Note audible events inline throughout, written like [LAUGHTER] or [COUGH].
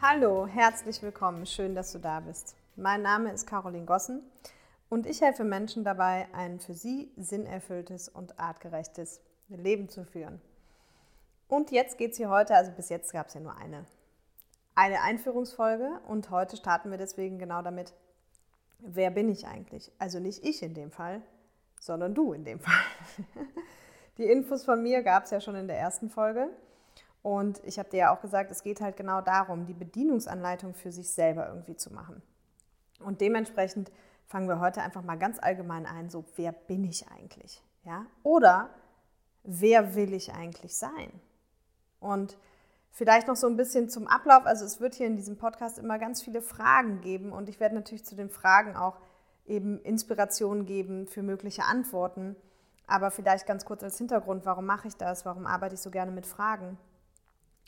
Hallo, herzlich willkommen. Schön, dass du da bist. Mein Name ist Caroline Gossen und ich helfe Menschen dabei, ein für sie sinnerfülltes und artgerechtes Leben zu führen. Und jetzt geht es hier heute, also bis jetzt gab es ja nur eine, eine Einführungsfolge und heute starten wir deswegen genau damit, wer bin ich eigentlich? Also nicht ich in dem Fall, sondern du in dem Fall. [LAUGHS] Die Infos von mir gab es ja schon in der ersten Folge. Und ich habe dir ja auch gesagt, es geht halt genau darum, die Bedienungsanleitung für sich selber irgendwie zu machen. Und dementsprechend fangen wir heute einfach mal ganz allgemein ein, so wer bin ich eigentlich? Ja? Oder wer will ich eigentlich sein? Und vielleicht noch so ein bisschen zum Ablauf. Also es wird hier in diesem Podcast immer ganz viele Fragen geben und ich werde natürlich zu den Fragen auch eben Inspiration geben für mögliche Antworten. Aber vielleicht ganz kurz als Hintergrund, warum mache ich das? Warum arbeite ich so gerne mit Fragen?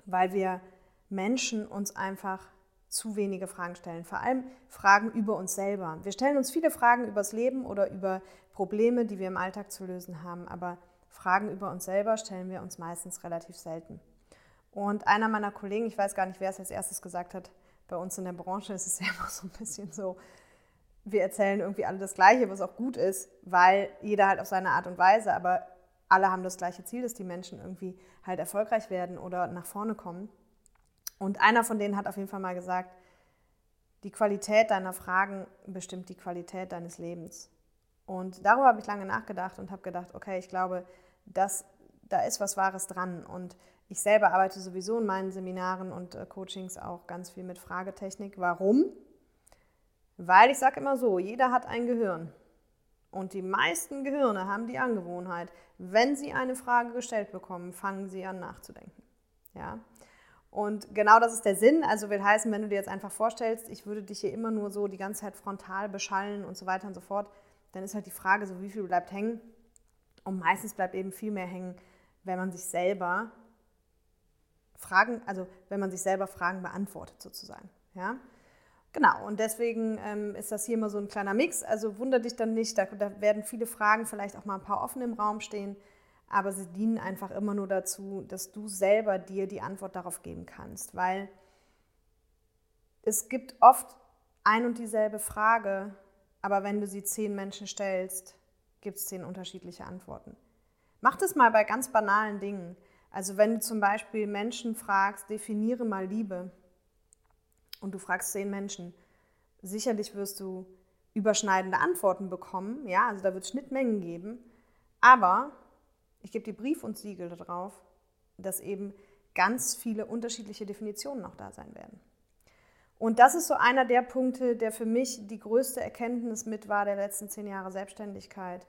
Weil wir Menschen uns einfach zu wenige Fragen stellen. Vor allem Fragen über uns selber. Wir stellen uns viele Fragen über das Leben oder über Probleme, die wir im Alltag zu lösen haben, aber Fragen über uns selber stellen wir uns meistens relativ selten. Und einer meiner Kollegen, ich weiß gar nicht, wer es als erstes gesagt hat, bei uns in der Branche ist es [LAUGHS] ja immer so ein bisschen so, wir erzählen irgendwie alle das Gleiche, was auch gut ist, weil jeder halt auf seine Art und Weise, aber alle haben das gleiche Ziel, dass die Menschen irgendwie halt erfolgreich werden oder nach vorne kommen. Und einer von denen hat auf jeden Fall mal gesagt, die Qualität deiner Fragen bestimmt die Qualität deines Lebens. Und darüber habe ich lange nachgedacht und habe gedacht, okay, ich glaube, dass, da ist was Wahres dran. Und ich selber arbeite sowieso in meinen Seminaren und äh, Coachings auch ganz viel mit Fragetechnik. Warum? Weil ich sage immer so, jeder hat ein Gehirn. Und die meisten Gehirne haben die Angewohnheit, wenn sie eine Frage gestellt bekommen, fangen sie an nachzudenken. Ja? Und genau das ist der Sinn. Also will heißen, wenn du dir jetzt einfach vorstellst, ich würde dich hier immer nur so die ganze Zeit frontal beschallen und so weiter und so fort, dann ist halt die Frage so, wie viel bleibt hängen. Und meistens bleibt eben viel mehr hängen, wenn man sich selber Fragen, also wenn man sich selber Fragen beantwortet sozusagen. Ja? Genau, und deswegen ähm, ist das hier immer so ein kleiner Mix. Also wundert dich dann nicht, da, da, werden viele Fragen vielleicht auch mal ein paar offen im Raum stehen, aber sie dienen einfach immer nur dazu, dass du selber dir die Antwort darauf geben kannst, weil es gibt oft ein und dieselbe Frage, aber wenn du sie zehn Menschen stellst, gibt es zehn unterschiedliche Antworten. Mach das mal bei ganz banalen Dingen. Also wenn du zum Beispiel Menschen fragst, definiere mal Liebe und du fragst zehn Menschen, sicherlich wirst du überschneidende Antworten bekommen, ja, also da wird es Schnittmengen geben, aber ich gebe dir Brief und Siegel darauf, dass eben ganz viele unterschiedliche Definitionen noch da sein werden. Und das ist so einer der Punkte, der für mich die größte Erkenntnis mit war der letzten zehn Jahre Selbstständigkeit,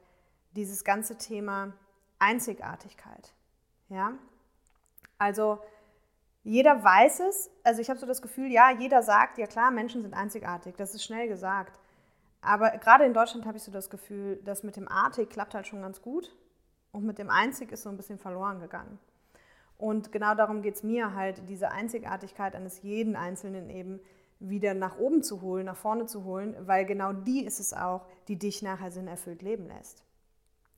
dieses ganze Thema Einzigartigkeit. Ja? Also jeder weiß es. Also ich habe so das Gefühl, ja, jeder sagt, ja klar, Menschen sind einzigartig. Das ist schnell gesagt. Aber gerade in Deutschland habe ich so das Gefühl, dass mit dem artig klappt halt schon ganz gut und mit dem einzig ist so ein bisschen verloren gegangen. Und genau darum geht es mir halt, diese Einzigartigkeit eines jeden Einzelnen eben wieder nach oben zu holen, nach vorne zu holen, weil genau die ist es auch, die dich nachher sinnerfüllt leben lässt.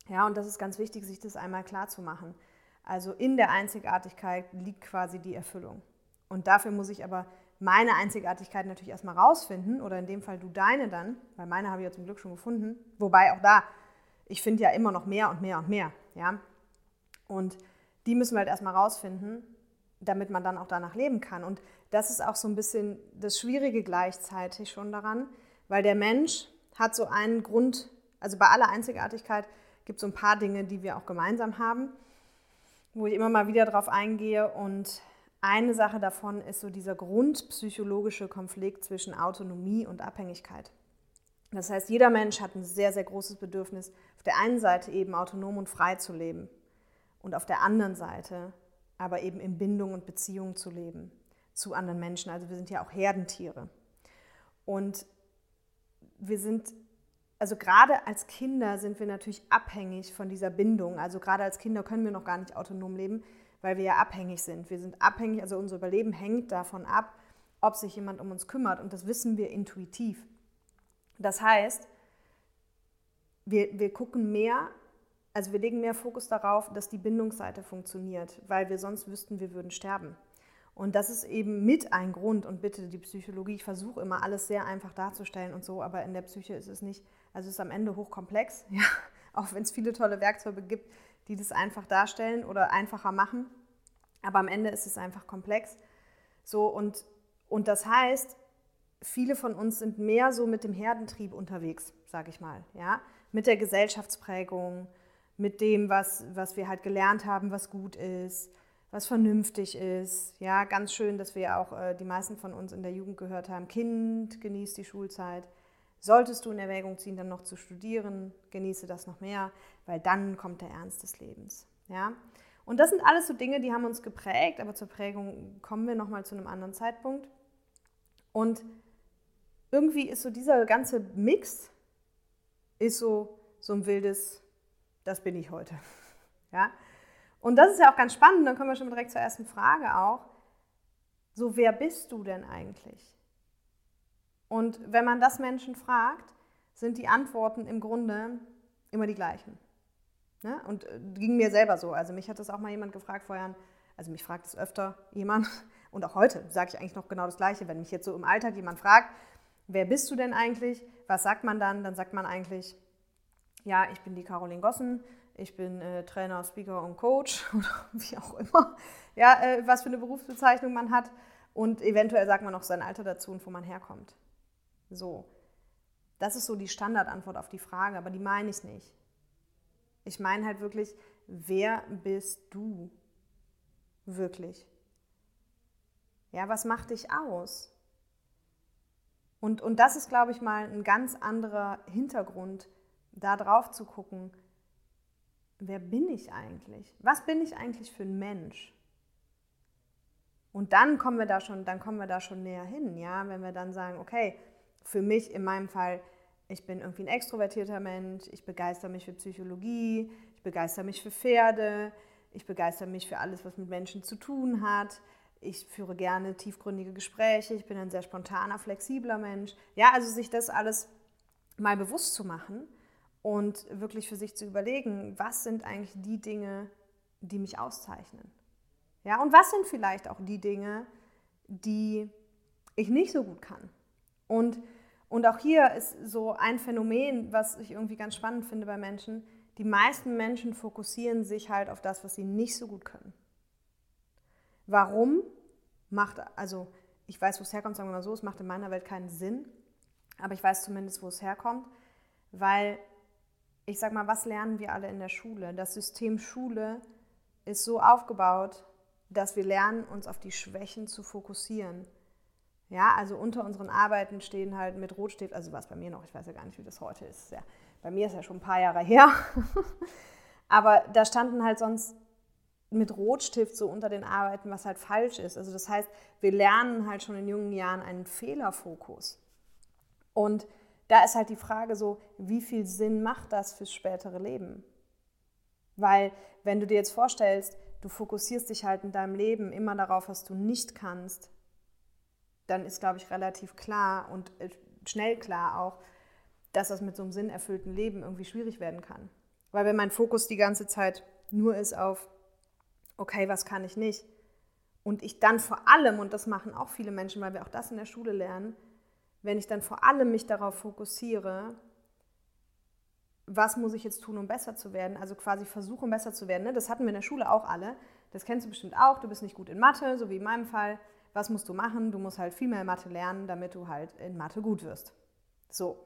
Ja, und das ist ganz wichtig, sich das einmal klar zu machen. Also in der Einzigartigkeit liegt quasi die Erfüllung. Und dafür muss ich aber meine Einzigartigkeit natürlich erstmal rausfinden oder in dem Fall du deine dann, weil meine habe ich ja zum Glück schon gefunden. Wobei auch da, ich finde ja immer noch mehr und mehr und mehr. Ja? Und die müssen wir halt erstmal rausfinden, damit man dann auch danach leben kann. Und das ist auch so ein bisschen das Schwierige gleichzeitig schon daran, weil der Mensch hat so einen Grund, also bei aller Einzigartigkeit gibt es so ein paar Dinge, die wir auch gemeinsam haben wo ich immer mal wieder drauf eingehe. Und eine Sache davon ist so dieser grundpsychologische Konflikt zwischen Autonomie und Abhängigkeit. Das heißt, jeder Mensch hat ein sehr, sehr großes Bedürfnis, auf der einen Seite eben autonom und frei zu leben und auf der anderen Seite aber eben in Bindung und Beziehung zu leben zu anderen Menschen. Also wir sind ja auch Herdentiere. Und wir sind also gerade als Kinder sind wir natürlich abhängig von dieser Bindung. Also gerade als Kinder können wir noch gar nicht autonom leben, weil wir ja abhängig sind. Wir sind abhängig, also unser Überleben hängt davon ab, ob sich jemand um uns kümmert. Und das wissen wir intuitiv. Das heißt, wir, wir gucken mehr, also wir legen mehr Fokus darauf, dass die Bindungsseite funktioniert, weil wir sonst wüssten, wir würden sterben. Und das ist eben mit ein Grund. Und bitte, die Psychologie, ich versuche immer alles sehr einfach darzustellen und so, aber in der Psyche ist es nicht, also es ist am Ende hochkomplex, [LAUGHS] ja, auch wenn es viele tolle Werkzeuge gibt, die das einfach darstellen oder einfacher machen. Aber am Ende ist es einfach komplex. So, und, und das heißt, viele von uns sind mehr so mit dem Herdentrieb unterwegs, sage ich mal, ja, mit der Gesellschaftsprägung, mit dem, was, was wir halt gelernt haben, was gut ist, was vernünftig ist. Ja, ganz schön, dass wir auch äh, die meisten von uns in der Jugend gehört haben, Kind, genießt die Schulzeit. Solltest du in Erwägung ziehen, dann noch zu studieren, genieße das noch mehr, weil dann kommt der Ernst des Lebens. Ja? Und das sind alles so Dinge, die haben uns geprägt, aber zur Prägung kommen wir nochmal zu einem anderen Zeitpunkt. Und irgendwie ist so dieser ganze Mix, ist so, so ein wildes, das bin ich heute. [LAUGHS] Ja? Und das ist ja auch ganz spannend, dann kommen wir schon direkt zur ersten Frage auch. So, wer bist du denn eigentlich? Und wenn man das Menschen fragt, sind die Antworten im Grunde immer die gleichen. Ne? Und äh, ging mir selber so. Also mich hat das auch mal jemand gefragt vorher, also mich fragt es öfter [LAUGHS] jemand und auch heute sage ich eigentlich noch genau das Gleiche. Wenn mich jetzt so im Alltag jemand fragt, wer bist du denn eigentlich? Was sagt man dann? Dann sagt man eigentlich, ja, ich bin die Caroline Gossen, ich bin äh, Trainer, Speaker und Coach [LAUGHS] oder wie auch immer. Ja, äh, was für eine Berufsbezeichnung man hat. Und eventuell sagt man noch sein Alter dazu und wo man herkommt. So. Das ist so die Standardantwort auf die Frage, aber die meine ich nicht. Ich meine halt wirklich, wer bist du wirklich? Ja, was macht dich aus? Und, und das ist, glaube ich, mal ein ganz anderer Hintergrund, da drauf zu gucken, wer bin ich eigentlich? Was bin ich eigentlich für ein Mensch? Und dann kommen wir da schon, dann kommen wir da schon näher hin, ja, wenn wir dann sagen, okay, für mich in meinem Fall, ich bin irgendwie ein extrovertierter Mensch, ich begeister mich für Psychologie, ich begeister mich für Pferde, ich begeister mich für alles, was mit Menschen zu tun hat. Ich führe gerne tiefgründige Gespräche, ich bin ein sehr spontaner, flexibler Mensch. Ja, also sich das alles mal bewusst zu machen und wirklich für sich zu überlegen, was sind eigentlich die Dinge, die mich auszeichnen. Ja, und was sind vielleicht auch die Dinge, die ich nicht so gut kann. Und, und auch hier ist so ein Phänomen, was ich irgendwie ganz spannend finde bei Menschen. Die meisten Menschen fokussieren sich halt auf das, was sie nicht so gut können. Warum? Macht, also ich weiß, wo es herkommt, sagen wir mal so, es macht in meiner Welt keinen Sinn, aber ich weiß zumindest, wo es herkommt, weil ich sag mal, was lernen wir alle in der Schule? Das System Schule ist so aufgebaut, dass wir lernen, uns auf die Schwächen zu fokussieren. Ja, also unter unseren Arbeiten stehen halt mit Rotstift, also was bei mir noch, ich weiß ja gar nicht, wie das heute ist. Ja, bei mir ist ja schon ein paar Jahre her. [LAUGHS] Aber da standen halt sonst mit Rotstift so unter den Arbeiten, was halt falsch ist. Also das heißt, wir lernen halt schon in jungen Jahren einen Fehlerfokus. Und da ist halt die Frage so, wie viel Sinn macht das fürs spätere Leben? Weil wenn du dir jetzt vorstellst, du fokussierst dich halt in deinem Leben immer darauf, was du nicht kannst, dann ist, glaube ich, relativ klar und äh, schnell klar auch, dass das mit so einem sinnerfüllten Leben irgendwie schwierig werden kann. Weil wenn mein Fokus die ganze Zeit nur ist auf, okay, was kann ich nicht? Und ich dann vor allem, und das machen auch viele Menschen, weil wir auch das in der Schule lernen, wenn ich dann vor allem mich darauf fokussiere, was muss ich jetzt tun, um besser zu werden? Also quasi versuchen, besser zu werden. Ne? Das hatten wir in der Schule auch alle. Das kennst du bestimmt auch. Du bist nicht gut in Mathe, so wie in meinem Fall was musst du machen? Du musst halt viel mehr Mathe lernen, damit du halt in Mathe gut wirst. So.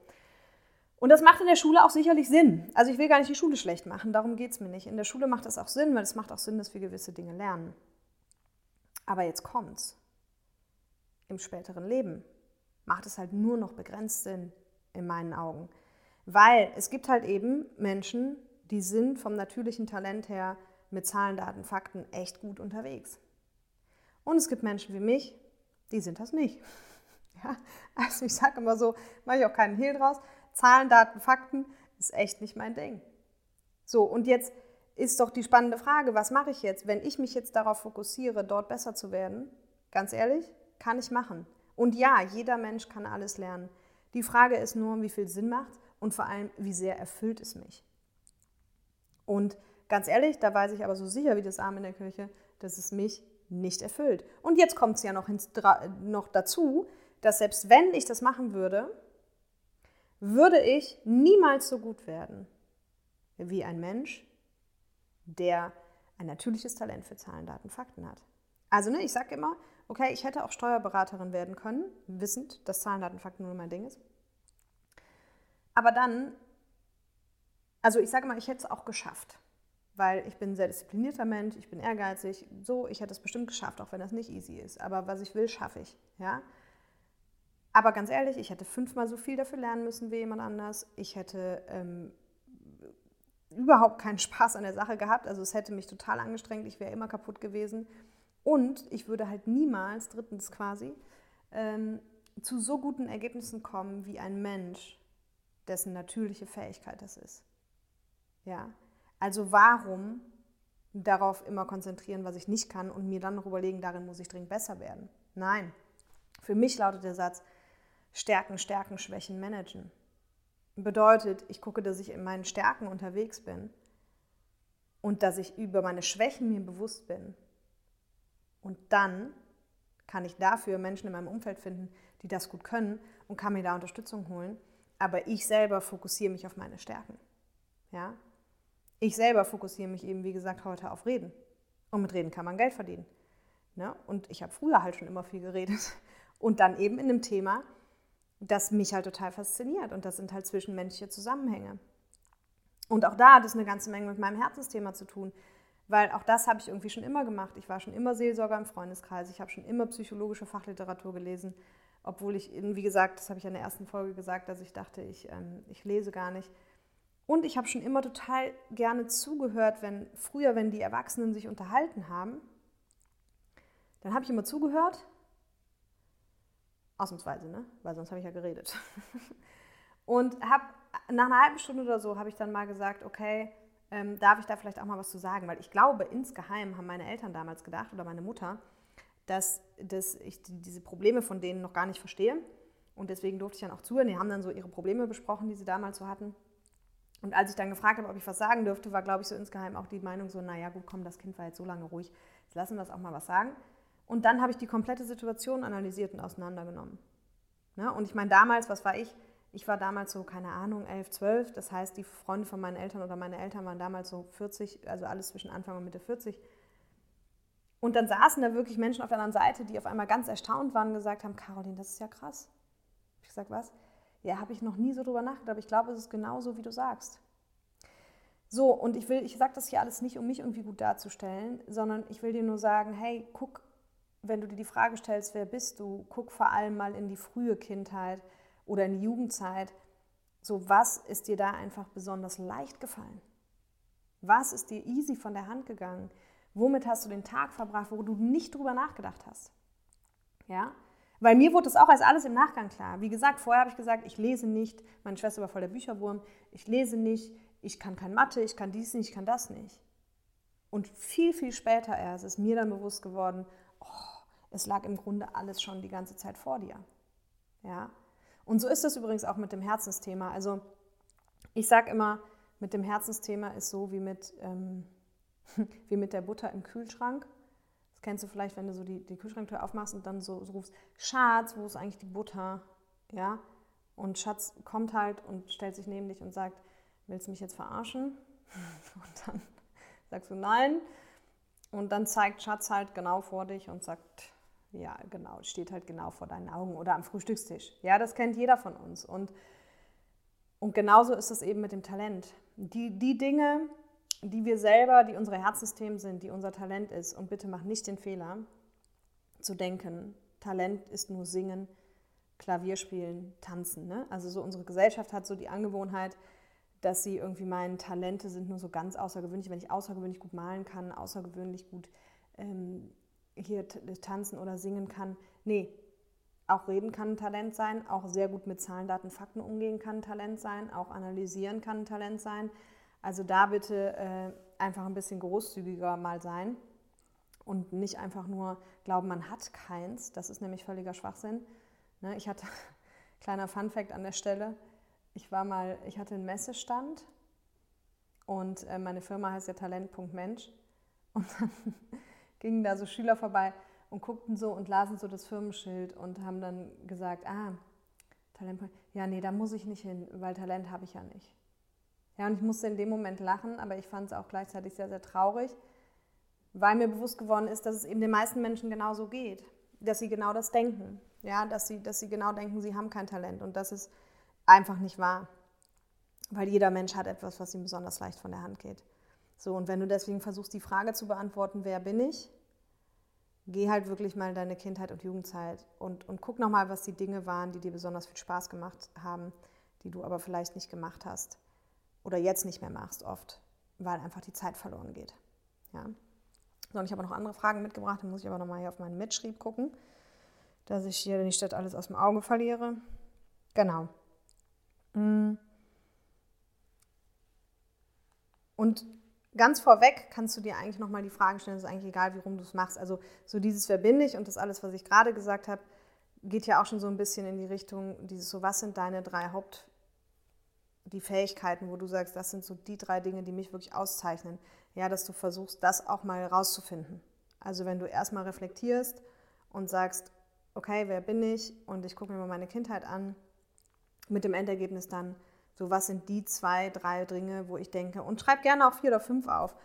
Und das macht in der Schule auch sicherlich Sinn. Also ich will gar nicht die Schule schlecht machen, darum geht es mir nicht. In der Schule macht das auch Sinn, weil es macht auch Sinn, dass wir gewisse Dinge lernen. Aber jetzt kommt's. Im späteren Leben macht es halt nur noch begrenzt Sinn, in meinen Augen. Weil es gibt halt eben Menschen, die sind vom natürlichen Talent her mit Zahlen, Daten, Fakten echt gut unterwegs. Und es gibt Menschen wie mich, die sind das nicht. [LAUGHS] Ja, also ich sage immer so, mache ich auch keinen Hehl draus. Zahlen, Daten, Fakten ist echt nicht mein Ding. So, und jetzt ist doch die spannende Frage, was mache ich jetzt, wenn ich mich jetzt darauf fokussiere, dort besser zu werden? Ganz ehrlich, kann ich machen. Und ja, jeder Mensch kann alles lernen. Die Frage ist nur, wie viel Sinn macht und vor allem, wie sehr erfüllt es mich. Und ganz ehrlich, da weiß ich aber so sicher wie das Arm in der Kirche, dass es mich nicht erfüllt. Und jetzt kommt es ja noch, noch dazu, dass selbst wenn ich das machen würde, würde ich niemals so gut werden wie ein Mensch, der ein natürliches Talent für Zahlen, Daten, Fakten hat. Also ne, ich sage immer, okay, ich hätte auch Steuerberaterin werden können, wissend, dass Zahlen, Daten, Fakten nur mein Ding ist. Aber dann, also ich sage mal, ich hätte es auch geschafft, weil ich bin ein sehr disziplinierter Mensch, ich bin ehrgeizig, so, ich hätte es bestimmt geschafft, auch wenn das nicht easy ist. Aber was ich will, schaffe ich, ja. Aber ganz ehrlich, ich hätte fünfmal so viel dafür lernen müssen wie jemand anders. Ich hätte ähm, überhaupt keinen Spaß an der Sache gehabt. Also es hätte mich total angestrengt, ich wäre immer kaputt gewesen. Und ich würde halt niemals, drittens quasi, ähm, zu so guten Ergebnissen kommen wie ein Mensch, dessen natürliche Fähigkeit das ist. Ja, also warum darauf immer konzentrieren, was ich nicht kann und mir dann noch überlegen, darin muss ich dringend besser werden? Nein. Für mich lautet der Satz, Stärken, Stärken, Schwächen managen. Bedeutet, ich gucke, dass ich in meinen Stärken unterwegs bin und dass ich über meine Schwächen mir bewusst bin. Und dann kann ich dafür Menschen in meinem Umfeld finden, die das gut können und kann mir da Unterstützung holen. Aber ich selber fokussiere mich auf meine Stärken. Ja? Ich selber fokussiere mich eben, wie gesagt, heute auf Reden. Und mit Reden kann man Geld verdienen. Ne? Und ich habe früher halt schon immer viel geredet. [LAUGHS] Und dann eben in einem Thema, das mich halt total fasziniert. Und das sind halt zwischenmenschliche Zusammenhänge. Und auch da hat es eine ganze Menge mit meinem Herzensthema zu tun. Weil auch das habe ich irgendwie schon immer gemacht. Ich war schon immer Seelsorger im Freundeskreis. Ich habe schon immer psychologische Fachliteratur gelesen. Obwohl ich, wie gesagt, das habe ich in der ersten Folge gesagt, dass ich dachte, ich, ähm, ich lese gar nicht. Und ich habe schon immer total gerne zugehört, wenn früher, wenn die Erwachsenen sich unterhalten haben, dann habe ich immer zugehört Ausnahmsweise, ne? Weil sonst habe ich ja geredet. [LAUGHS] und habe nach einer halben Stunde oder so habe ich dann mal gesagt, okay, ähm, darf ich da vielleicht auch mal was zu sagen? Weil ich glaube, insgeheim haben meine Eltern damals gedacht oder meine Mutter, dass, dass ich diese Probleme von denen noch gar nicht verstehe. Und deswegen durfte ich dann auch zuhören. Die haben dann so ihre Probleme besprochen, die sie damals so hatten. Und als ich dann gefragt habe, ob ich was sagen dürfte, war, glaube ich, so insgeheim auch die Meinung so, naja, gut, komm, das Kind war jetzt so lange ruhig, jetzt lassen wir es auch mal was sagen. Und dann habe ich die komplette Situation analysiert und auseinandergenommen. Ne? Und ich meine, damals, was war ich? Ich war damals so, keine Ahnung, 11, 12. Das heißt, die Freunde von meinen Eltern oder meine Eltern waren damals so 40, also alles zwischen Anfang und Mitte 40. Und dann saßen da wirklich Menschen auf der anderen Seite, die auf einmal ganz erstaunt waren und gesagt haben, Caroline, das ist ja krass. Ich gesagt, was? Ja, habe ich noch nie so drüber nachgedacht, aber ich glaube, es ist genauso, wie du sagst. So, und ich will, ich sage das hier alles nicht, um mich irgendwie gut darzustellen, sondern ich will dir nur sagen, hey, guck wenn du dir die Frage stellst, wer bist du, guck vor allem mal in die frühe Kindheit oder in die Jugendzeit. So, was ist dir da einfach besonders leicht gefallen? Was ist dir easy von der Hand gegangen? Womit hast du den Tag verbracht, wo du nicht drüber nachgedacht hast? Ja? Weil mir wurde das auch als alles im Nachgang klar. Wie gesagt, vorher habe ich gesagt, ich lese nicht. Meine Schwester war voll der Bücherwurm. Ich lese nicht. Ich kann kein Mathe. Ich kann dies nicht. Ich kann das nicht. Und viel, viel später erst ist mir dann bewusst geworden, es lag im Grunde alles schon die ganze Zeit vor dir. Ja? Und so ist es übrigens auch mit dem Herzensthema. Also ich sage immer, mit dem Herzensthema ist so wie mit, ähm, [LAUGHS] wie mit der Butter im Kühlschrank. Kennst du vielleicht, wenn du so die, die Kühlschranktür aufmachst und dann so, so rufst, Schatz, wo ist eigentlich die Butter? Ja? Und Schatz kommt halt und stellt sich neben dich und sagt, willst du mich jetzt verarschen? [LAUGHS] Und dann sagst du nein. Und dann zeigt Schatz halt genau vor dich und sagt, ja, genau, steht halt genau vor deinen Augen oder am Frühstückstisch. Ja, das kennt jeder von uns. Und, und genauso ist es eben mit dem Talent. Die, die Dinge, die wir selber, die unsere Herzsystem sind, die unser Talent ist, und bitte mach nicht den Fehler, zu denken, Talent ist nur Singen, Klavier spielen, Tanzen. Ne? Also so unsere Gesellschaft hat so die Angewohnheit, dass sie irgendwie meinen, Talente sind nur so ganz außergewöhnlich. Wenn ich außergewöhnlich gut malen kann, außergewöhnlich gut ähm, hier tanzen oder singen kann. Nee, auch reden kann ein Talent sein, auch sehr gut mit Zahlen, Daten, Fakten umgehen kann ein Talent sein, auch analysieren kann ein Talent sein. Also da bitte äh, einfach ein bisschen großzügiger mal sein und nicht einfach nur glauben, man hat keins. Das ist nämlich völliger Schwachsinn. Ne, ich hatte, [LAUGHS] kleiner Funfact an der Stelle, ich war mal, ich hatte einen Messestand und äh, meine Firma heißt ja Talent.mensch [LAUGHS] und dann gingen da so Schüler vorbei und guckten so und lasen so das Firmenschild und haben dann gesagt, ah, Talent, ja, nee, da muss ich nicht hin, weil Talent habe ich ja nicht. Ja, und ich musste in dem Moment lachen, aber ich fand es auch gleichzeitig sehr, sehr traurig, weil mir bewusst geworden ist, dass es eben den meisten Menschen genauso geht, dass sie genau das denken, ja, dass sie, dass sie genau denken, sie haben kein Talent. Und das ist einfach nicht wahr, weil jeder Mensch hat etwas, was ihm besonders leicht von der Hand geht. So, und wenn du deswegen versuchst, die Frage zu beantworten, wer bin ich, geh halt wirklich mal in deine Kindheit und Jugendzeit und, und guck nochmal, was die Dinge waren, die dir besonders viel Spaß gemacht haben, die du aber vielleicht nicht gemacht hast oder jetzt nicht mehr machst oft, weil einfach die Zeit verloren geht. Ja. So, und ich habe noch andere Fragen mitgebracht, dann muss ich aber nochmal hier auf meinen Mitschrieb gucken, dass ich hier nicht das alles aus dem Auge verliere. Genau. Mm. Und ganz vorweg kannst du dir eigentlich nochmal die Fragen stellen, es ist eigentlich egal, wie rum du es machst. Also so dieses Wer bin ich und das alles, was ich gerade gesagt habe, geht ja auch schon so ein bisschen in die Richtung, dieses so, was sind deine drei Haupt, die Fähigkeiten, wo du sagst, das sind so die drei Dinge, die mich wirklich auszeichnen. Ja, dass du versuchst, das auch mal rauszufinden. Also wenn du erstmal reflektierst und sagst, okay, wer bin ich? Und ich gucke mir mal meine Kindheit an, mit dem Endergebnis dann, so, was sind die zwei, drei Dinge, wo ich denke, und schreib gerne auch vier oder fünf auf.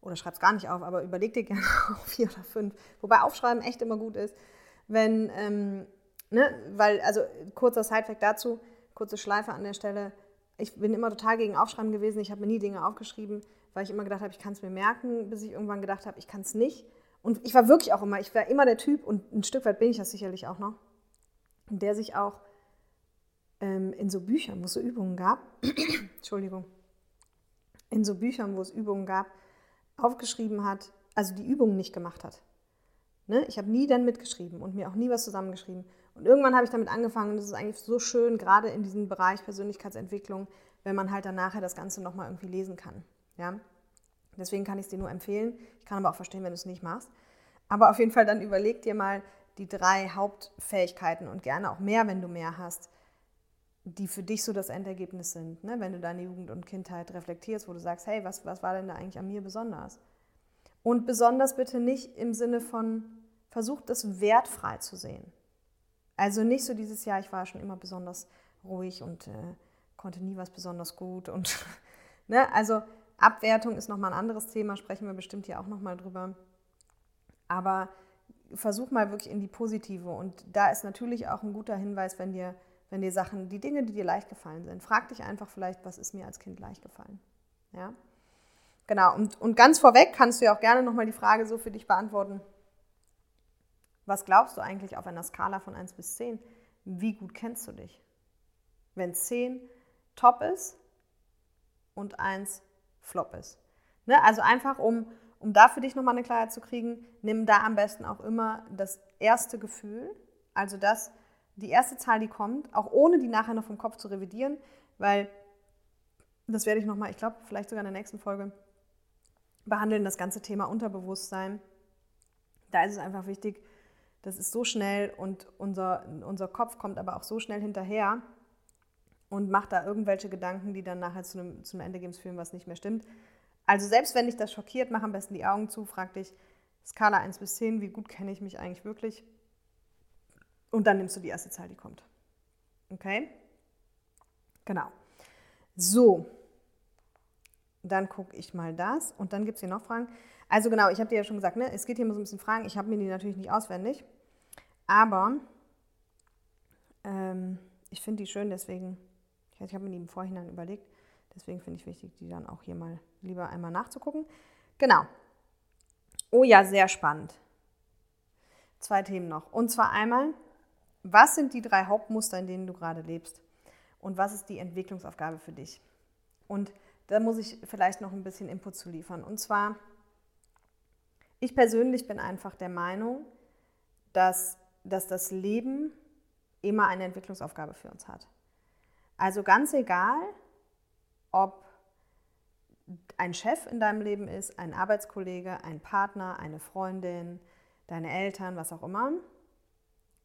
Oder schreib es gar nicht auf, aber überleg dir [LAUGHS] gerne auch vier oder fünf. Wobei Aufschreiben echt immer gut ist. Wenn, ähm, ne, weil, also kurzer Sidefact dazu, kurze Schleife an der Stelle. Ich bin immer total gegen Aufschreiben gewesen. Ich habe mir nie Dinge aufgeschrieben, weil ich immer gedacht habe, ich kann es mir merken, bis ich irgendwann gedacht habe, ich kann es nicht. Und ich war wirklich auch immer, ich war immer der Typ, und ein Stück weit bin ich das sicherlich auch noch, der sich auch ähm, in so Büchern, wo es so Übungen gab, [COUGHS] Entschuldigung, in so Büchern, wo es Übungen gab, aufgeschrieben hat, also die Übungen nicht gemacht hat. Ne? Ich habe nie dann mitgeschrieben und mir auch nie was zusammengeschrieben. Und irgendwann habe ich damit angefangen, und das ist eigentlich so schön, gerade in diesem Bereich Persönlichkeitsentwicklung, wenn man halt dann nachher das Ganze nochmal irgendwie lesen kann. Ja? Deswegen kann ich es dir nur empfehlen. Ich kann aber auch verstehen, wenn du es nicht machst. Aber auf jeden Fall dann überleg dir mal die drei Hauptfähigkeiten und gerne auch mehr, wenn du mehr hast, die für dich so das Endergebnis sind, ne? wenn du deine Jugend und Kindheit reflektierst, wo du sagst, hey, was, was war denn da eigentlich an mir besonders? Und besonders bitte nicht im Sinne von, versuch das wertfrei zu sehen. Also nicht so dieses Jahr, ich war schon immer besonders ruhig und äh, konnte nie was besonders gut. Und [LAUGHS] ne? Also Abwertung ist nochmal ein anderes Thema, sprechen wir bestimmt hier auch nochmal drüber. Aber versuch mal wirklich in die Positive. Und da ist natürlich auch ein guter Hinweis, wenn dir wenn dir Sachen, die Dinge, die dir leicht gefallen sind, frag dich einfach vielleicht, was ist mir als Kind leicht gefallen. Ja? Genau, und, und ganz vorweg kannst du ja auch gerne nochmal die Frage so für dich beantworten. Was glaubst du eigentlich auf einer Skala von 1 bis 10? Wie gut kennst du dich? Wenn 10 top ist und 1 flop ist. Ne? Also einfach, um, um da für dich nochmal eine Klarheit zu kriegen, nimm da am besten auch immer das erste Gefühl, also das, die erste Zahl, die kommt, auch ohne die nachher noch vom Kopf zu revidieren, weil das werde ich nochmal, ich glaube, vielleicht sogar in der nächsten Folge behandeln, das ganze Thema Unterbewusstsein. Da ist es einfach wichtig, das ist so schnell und unser, unser Kopf kommt aber auch so schnell hinterher und macht da irgendwelche Gedanken, die dann nachher zu einem, zu einem Endergebnis führen, was nicht mehr stimmt. Also selbst wenn dich das schockiert, mach am besten die Augen zu, frag dich, Skala 1 bis 10, wie gut kenne ich mich eigentlich wirklich? Und dann nimmst du die erste Zahl, die kommt. Okay? Genau. So. Dann gucke ich mal das. Und dann gibt es hier noch Fragen. Also genau, ich habe dir ja schon gesagt, ne, es geht hier immer so ein bisschen Fragen. Ich habe mir die natürlich nicht auswendig. Aber ähm, ich finde die schön, deswegen, ich, habe mir die im Vorhinein überlegt. Deswegen finde ich wichtig, die dann auch hier mal lieber einmal nachzugucken. Genau. Oh ja, sehr spannend. Zwei Themen noch. Und zwar einmal, was sind die drei Hauptmuster, in denen du gerade lebst? Und was ist die Entwicklungsaufgabe für dich? Und da muss ich vielleicht noch ein bisschen Input zu liefern. Und zwar, ich persönlich bin einfach der Meinung, dass, dass das Leben immer eine Entwicklungsaufgabe für uns hat. Also ganz egal, ob ein Chef in deinem Leben ist, ein Arbeitskollege, ein Partner, eine Freundin, deine Eltern, was auch immer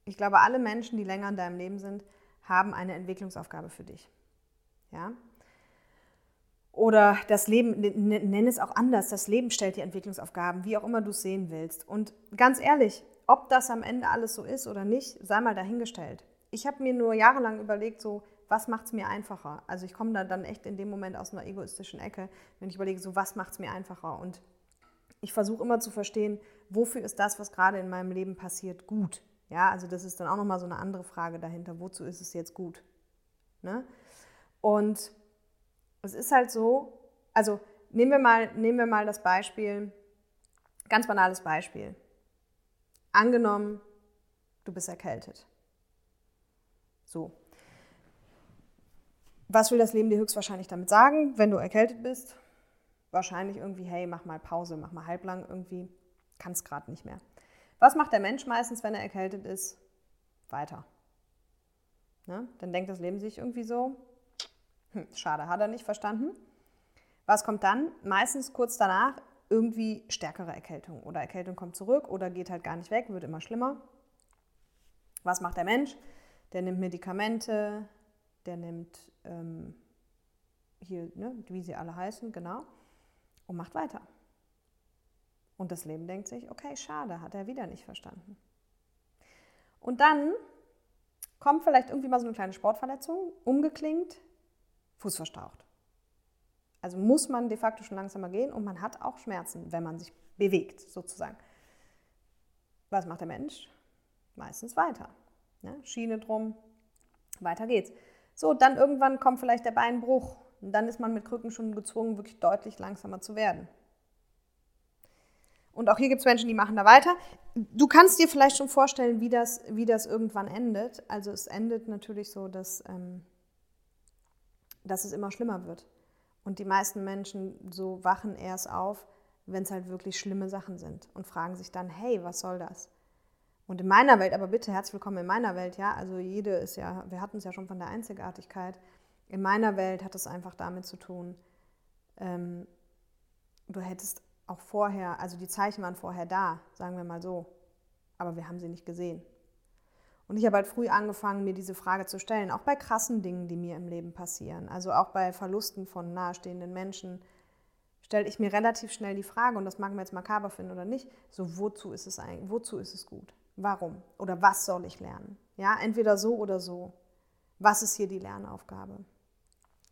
ich glaube, alle Menschen, die länger in deinem Leben sind, haben eine Entwicklungsaufgabe für dich. Ja? Oder das Leben, nenn es auch anders, das Leben stellt die Entwicklungsaufgaben, wie auch immer du es sehen willst. Und ganz ehrlich, ob das am Ende alles so ist oder nicht, sei mal dahingestellt. Ich habe mir nur jahrelang überlegt, so, was macht es mir einfacher? Also ich komme da dann echt in dem Moment aus einer egoistischen Ecke, wenn ich überlege, so, was macht es mir einfacher? Und ich versuche immer zu verstehen, wofür ist das, was gerade in meinem Leben passiert, gut? Ja, also das ist dann auch nochmal so eine andere Frage dahinter. Wozu ist es jetzt gut? Ne? Und es ist halt so, also nehmen wir mal, nehmen wir mal das Beispiel, ganz banales Beispiel. Angenommen, du bist erkältet. So. Was will das Leben dir höchstwahrscheinlich damit sagen, wenn du erkältet bist? Wahrscheinlich irgendwie, hey, mach mal Pause, mach mal halblang irgendwie. Kannst gerade nicht mehr. Was macht der Mensch meistens, wenn er erkältet ist? Weiter. Ne? Dann denkt das Leben sich irgendwie so, hm, schade, hat er nicht verstanden. Was kommt dann? Meistens kurz danach irgendwie stärkere Erkältung. Oder Erkältung kommt zurück oder geht halt gar nicht weg, wird immer schlimmer. Was macht der Mensch? Der nimmt Medikamente, der nimmt ähm, hier, ne, wie sie alle heißen, genau, und macht weiter. Und das Leben denkt sich, okay, schade, hat er wieder nicht verstanden. Und dann kommt vielleicht irgendwie mal so eine kleine Sportverletzung, umgeklingt, Fuß verstaucht. Also muss man de facto schon langsamer gehen und man hat auch Schmerzen, wenn man sich bewegt, sozusagen. Was macht der Mensch? Meistens weiter. Ne? Schiene drum, weiter geht's. So, dann irgendwann kommt vielleicht der Beinbruch und dann ist man mit Krücken schon gezwungen, wirklich deutlich langsamer zu werden. Und auch hier gibt es Menschen, die machen da weiter. Du kannst dir vielleicht schon vorstellen, wie das, wie das irgendwann endet. Also es endet natürlich so, dass, ähm, dass es immer schlimmer wird. Und die meisten Menschen so wachen erst auf, wenn es halt wirklich schlimme Sachen sind und fragen sich dann, hey, was soll das? Und in meiner Welt, aber bitte herzlich willkommen in meiner Welt, ja, also jede ist ja, wir hatten es ja schon von der Einzigartigkeit. In meiner Welt hat es einfach damit zu tun, ähm, du hättest auch vorher, also die Zeichen waren vorher da, sagen wir mal so, aber wir haben sie nicht gesehen. Und ich habe halt früh angefangen, mir diese Frage zu stellen, auch bei krassen Dingen, die mir im Leben passieren, also auch bei Verlusten von nahestehenden Menschen, stelle ich mir relativ schnell die Frage, und das mag man jetzt makaber finden oder nicht, so wozu ist es eigentlich, wozu ist es gut? Warum? Oder was soll ich lernen? Ja, entweder so oder so. Was ist hier die Lernaufgabe?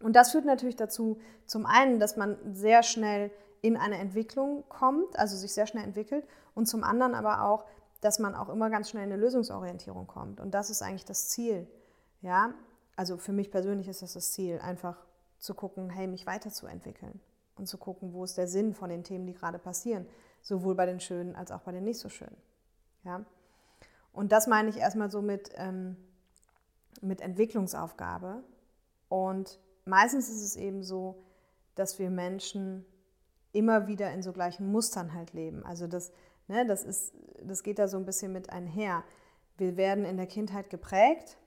Und das führt natürlich dazu, zum einen, dass man sehr schnell in eine Entwicklung kommt, also sich sehr schnell entwickelt, und zum anderen aber auch, dass man auch immer ganz schnell in eine Lösungsorientierung kommt. Und das ist eigentlich das Ziel. Ja, also für mich persönlich ist das das Ziel, einfach zu gucken, hey, mich weiterzuentwickeln und zu gucken, wo ist der Sinn von den Themen, die gerade passieren, sowohl bei den schönen als auch bei den nicht so schönen. Ja. Und das meine ich erstmal so mit, ähm, mit Entwicklungsaufgabe. Und meistens ist es eben so, dass wir Menschen immer wieder in so gleichen Mustern halt leben. Also das, ne, das, ist, das geht da so ein bisschen mit einher. Wir werden in der Kindheit geprägt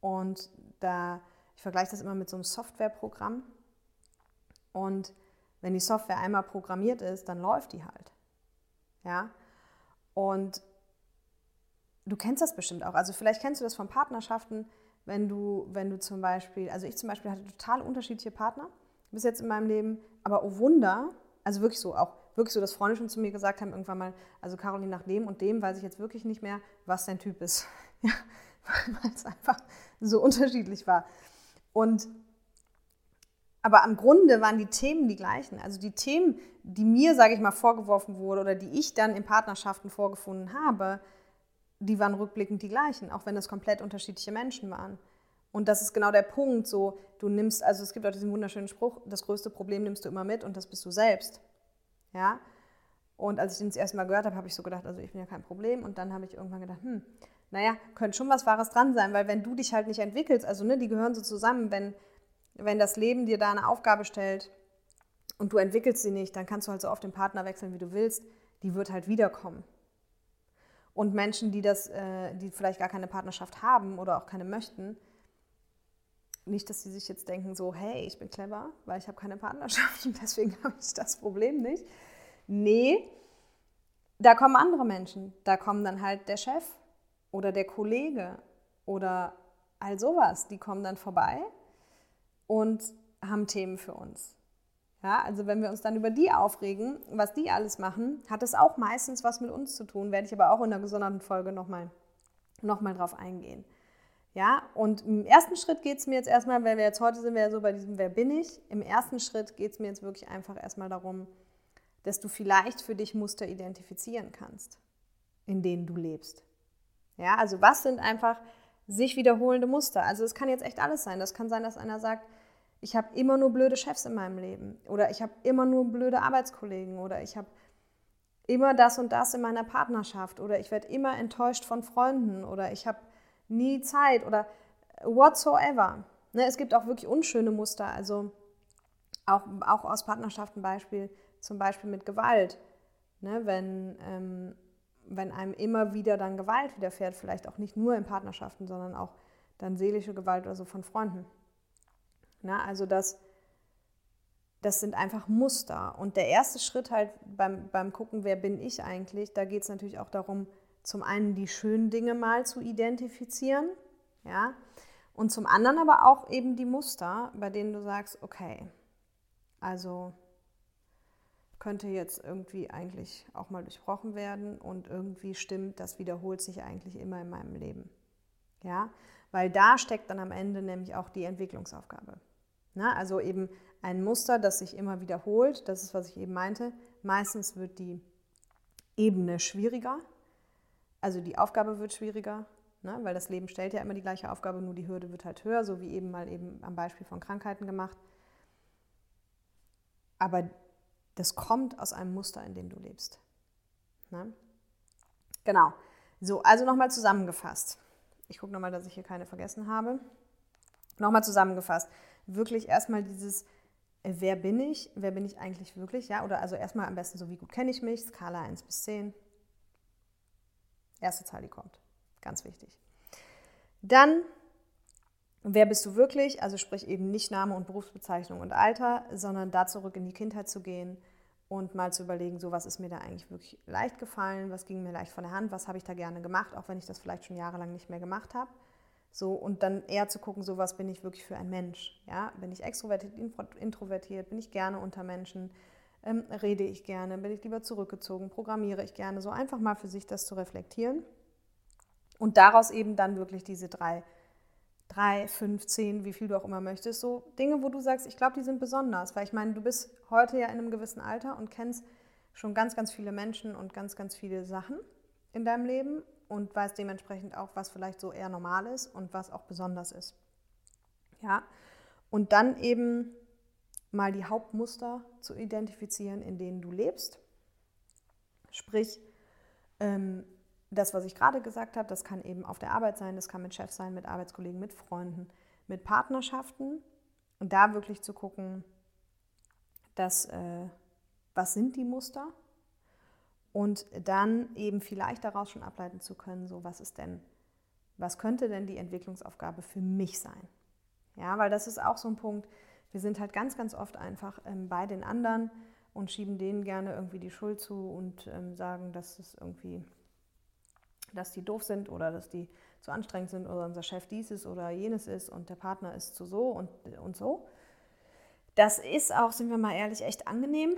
und da, ich vergleiche das immer mit so einem Softwareprogramm. Und wenn die Software einmal programmiert ist, dann läuft die halt. Ja. Und du kennst das bestimmt auch. Also vielleicht kennst du das von Partnerschaften, wenn du, wenn du zum Beispiel, also ich zum Beispiel hatte total unterschiedliche Partner bis jetzt in meinem Leben, aber oh Wunder, also wirklich so, auch wirklich so, dass Freunde schon zu mir gesagt haben, irgendwann mal, also Caroline, nach dem und dem weiß ich jetzt wirklich nicht mehr, was dein Typ ist. [LAUGHS] Ja, weil es einfach so unterschiedlich war. Und aber am Grunde waren die Themen die gleichen. Also die Themen, die mir, sage ich mal, vorgeworfen wurden oder die ich dann in Partnerschaften vorgefunden habe, die waren rückblickend die gleichen, auch wenn es komplett unterschiedliche Menschen waren. Und das ist genau der Punkt, so du nimmst, also es gibt auch diesen wunderschönen Spruch, das größte Problem nimmst du immer mit und das bist du selbst. Ja? Und als ich den das erste Mal gehört habe, habe ich so gedacht, also ich bin ja kein Problem. Und dann habe ich irgendwann gedacht, hm, naja, könnte schon was Wahres dran sein, weil wenn du dich halt nicht entwickelst, also ne, die gehören so zusammen, wenn, wenn das Leben dir da eine Aufgabe stellt und du entwickelst sie nicht, dann kannst du halt so oft den Partner wechseln, wie du willst, die wird halt wiederkommen. Und Menschen, die das, äh, die vielleicht gar keine Partnerschaft haben oder auch keine möchten, nicht, dass sie sich jetzt denken, so, hey, ich bin clever, weil ich habe keine Partnerschaft und deswegen [LAUGHS] habe ich das Problem nicht. Nee, da kommen andere Menschen. Da kommen dann halt der Chef oder der Kollege oder all sowas. Die kommen dann vorbei und haben Themen für uns. Ja, also wenn wir uns dann über die aufregen, was die alles machen, hat das auch meistens was mit uns zu tun. Werde ich aber auch in einer gesonderten Folge nochmal noch mal drauf eingehen. Ja, und im ersten Schritt geht es mir jetzt erstmal, weil wir jetzt heute sind wir ja so bei diesem Wer bin ich? Im ersten Schritt geht es mir jetzt wirklich einfach erstmal darum, dass du vielleicht für dich Muster identifizieren kannst, in denen du lebst. Ja, also was sind einfach sich wiederholende Muster? Also es kann jetzt echt alles sein. Das kann sein, dass einer sagt, ich habe immer nur blöde Chefs in meinem Leben oder ich habe immer nur blöde Arbeitskollegen oder ich habe immer das und das in meiner Partnerschaft oder ich werde immer enttäuscht von Freunden oder ich habe nie Zeit oder whatsoever. Ne, es gibt auch wirklich unschöne Muster, also auch, auch aus Partnerschaften Beispiel, zum Beispiel mit Gewalt. Ne, wenn, ähm, wenn einem immer wieder dann Gewalt widerfährt, vielleicht auch nicht nur in Partnerschaften, sondern auch dann seelische Gewalt oder so von Freunden. Ne? also das, das sind einfach Muster. Und der erste Schritt halt beim, beim Gucken, wer bin ich eigentlich, da geht es natürlich auch darum, zum einen die schönen Dinge mal zu identifizieren, ja, und zum anderen aber auch eben die Muster, bei denen du sagst, okay, also könnte jetzt irgendwie eigentlich auch mal durchbrochen werden und irgendwie stimmt, das wiederholt sich eigentlich immer in meinem Leben. Ja, weil da steckt dann am Ende nämlich auch die Entwicklungsaufgabe. Na, also eben ein Muster, das sich immer wiederholt, das ist, was ich eben meinte. Meistens wird die Ebene schwieriger, also die Aufgabe wird schwieriger, ne, weil das Leben stellt ja immer die gleiche Aufgabe, nur die Hürde wird halt höher, so wie eben mal eben am Beispiel von Krankheiten gemacht. Aber das kommt aus einem Muster, in dem du lebst. Ne? Genau. So, also nochmal zusammengefasst. Ich gucke nochmal, dass ich hier keine vergessen habe. Nochmal zusammengefasst wirklich erstmal dieses, äh, wer bin ich? Wer bin ich eigentlich wirklich? Ja, oder also erstmal am besten so, wie gut kenne ich mich? Skala 1 bis 10. Erste Zahl, die kommt. Ganz wichtig. Dann, wer bist du wirklich? Also sprich eben nicht Name und Berufsbezeichnung und Alter, sondern da zurück in die Kindheit zu gehen und mal zu überlegen, so was ist mir da eigentlich wirklich leicht gefallen, was ging mir leicht von der Hand, was habe ich da gerne gemacht, auch wenn ich das vielleicht schon jahrelang nicht mehr gemacht habe. So, und dann eher zu gucken, so was bin ich wirklich für ein Mensch. Ja? Bin ich extrovertiert, introvertiert, bin ich gerne unter Menschen, ähm, rede ich gerne, bin ich lieber zurückgezogen, programmiere ich gerne. So einfach mal für sich das zu reflektieren. Und daraus eben dann wirklich diese drei, drei, fünf, zehn, wie viel du auch immer möchtest, so Dinge, wo du sagst, ich glaube, die sind besonders. Weil ich meine, du bist heute ja in einem gewissen Alter und kennst schon ganz, ganz viele Menschen und ganz, ganz viele Sachen in deinem Leben und weiß dementsprechend auch, was vielleicht so eher normal ist und was auch besonders ist. Ja, und dann eben mal die Hauptmuster zu identifizieren, in denen du lebst. Sprich, ähm, das, was ich gerade gesagt habe, das kann eben auf der Arbeit sein, das kann mit Chef sein, mit Arbeitskollegen, mit Freunden, mit Partnerschaften. Und da wirklich zu gucken, dass, äh, was sind die Muster und dann eben vielleicht daraus schon ableiten zu können, so was ist denn, was könnte denn die Entwicklungsaufgabe für mich sein? Ja, weil das ist auch so ein Punkt, wir sind halt ganz, ganz oft einfach ähm, bei den anderen und schieben denen gerne irgendwie die Schuld zu und ähm, sagen, dass es irgendwie, dass die doof sind oder dass die zu anstrengend sind oder unser Chef dieses oder jenes ist und der Partner ist zu so und, und so. Das ist auch, sind wir mal ehrlich, echt angenehm,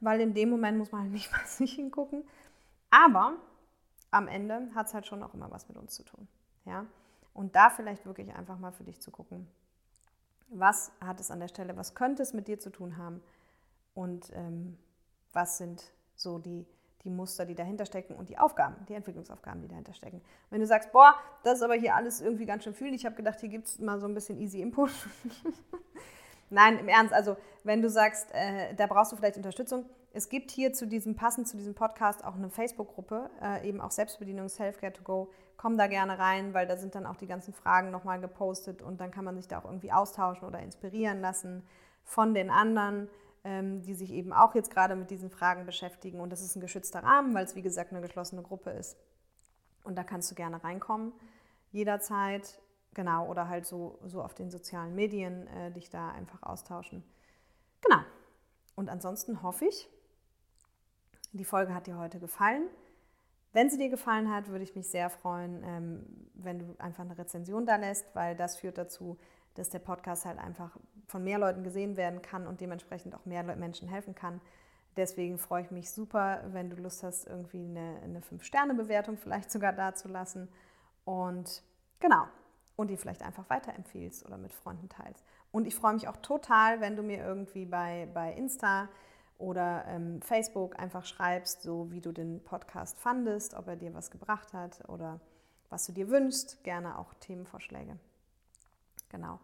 weil in dem Moment muss man halt nicht [LAUGHS] bei sich hingucken. Aber am Ende hat es halt schon auch immer was mit uns zu tun. Ja? Und da vielleicht wirklich einfach mal für dich zu gucken, was hat es an der Stelle, was könnte es mit dir zu tun haben und ähm, was sind so die, die Muster, die dahinter stecken und die Aufgaben, die Entwicklungsaufgaben, die dahinter stecken. Wenn du sagst, boah, das ist aber hier alles irgendwie ganz schön viel, ich habe gedacht, hier gibt es mal so ein bisschen easy Input, [LAUGHS] Nein, im Ernst, also wenn du sagst, äh, da brauchst du vielleicht Unterstützung, es gibt hier zu diesem, passend zu diesem Podcast auch eine Facebook-Gruppe, äh, eben auch Selbstbedienung Selfcare to Go. Komm da gerne rein, weil da sind dann auch die ganzen Fragen nochmal gepostet und dann kann man sich da auch irgendwie austauschen oder inspirieren lassen von den anderen, ähm, die sich eben auch jetzt gerade mit diesen Fragen beschäftigen. Und das ist ein geschützter Rahmen, weil es wie gesagt eine geschlossene Gruppe ist. Und da kannst du gerne reinkommen, jederzeit. Genau, oder halt so, so auf den sozialen Medien äh, dich da einfach austauschen. Genau. Und ansonsten hoffe ich, die Folge hat dir heute gefallen. Wenn sie dir gefallen hat, würde ich mich sehr freuen, ähm, wenn du einfach eine Rezension da lässt, weil das führt dazu, dass der Podcast halt einfach von mehr Leuten gesehen werden kann und dementsprechend auch mehr Menschen helfen kann. Deswegen freue ich mich super, wenn du Lust hast, irgendwie eine, eine 5-Sterne-Bewertung vielleicht sogar dazulassen. Und genau, und die vielleicht einfach weiterempfiehlst oder mit Freunden teilst. Und ich freue mich auch total, wenn du mir irgendwie bei, bei Insta oder ähm, Facebook einfach schreibst, so wie du den Podcast fandest, ob er dir was gebracht hat oder was du dir wünschst. Gerne auch Themenvorschläge. Genau.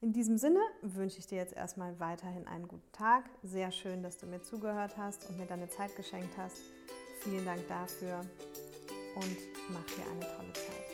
In diesem Sinne wünsche ich dir jetzt erstmal weiterhin einen guten Tag. Sehr schön, dass du mir zugehört hast und mir deine Zeit geschenkt hast. Vielen Dank dafür und mach dir eine tolle Zeit.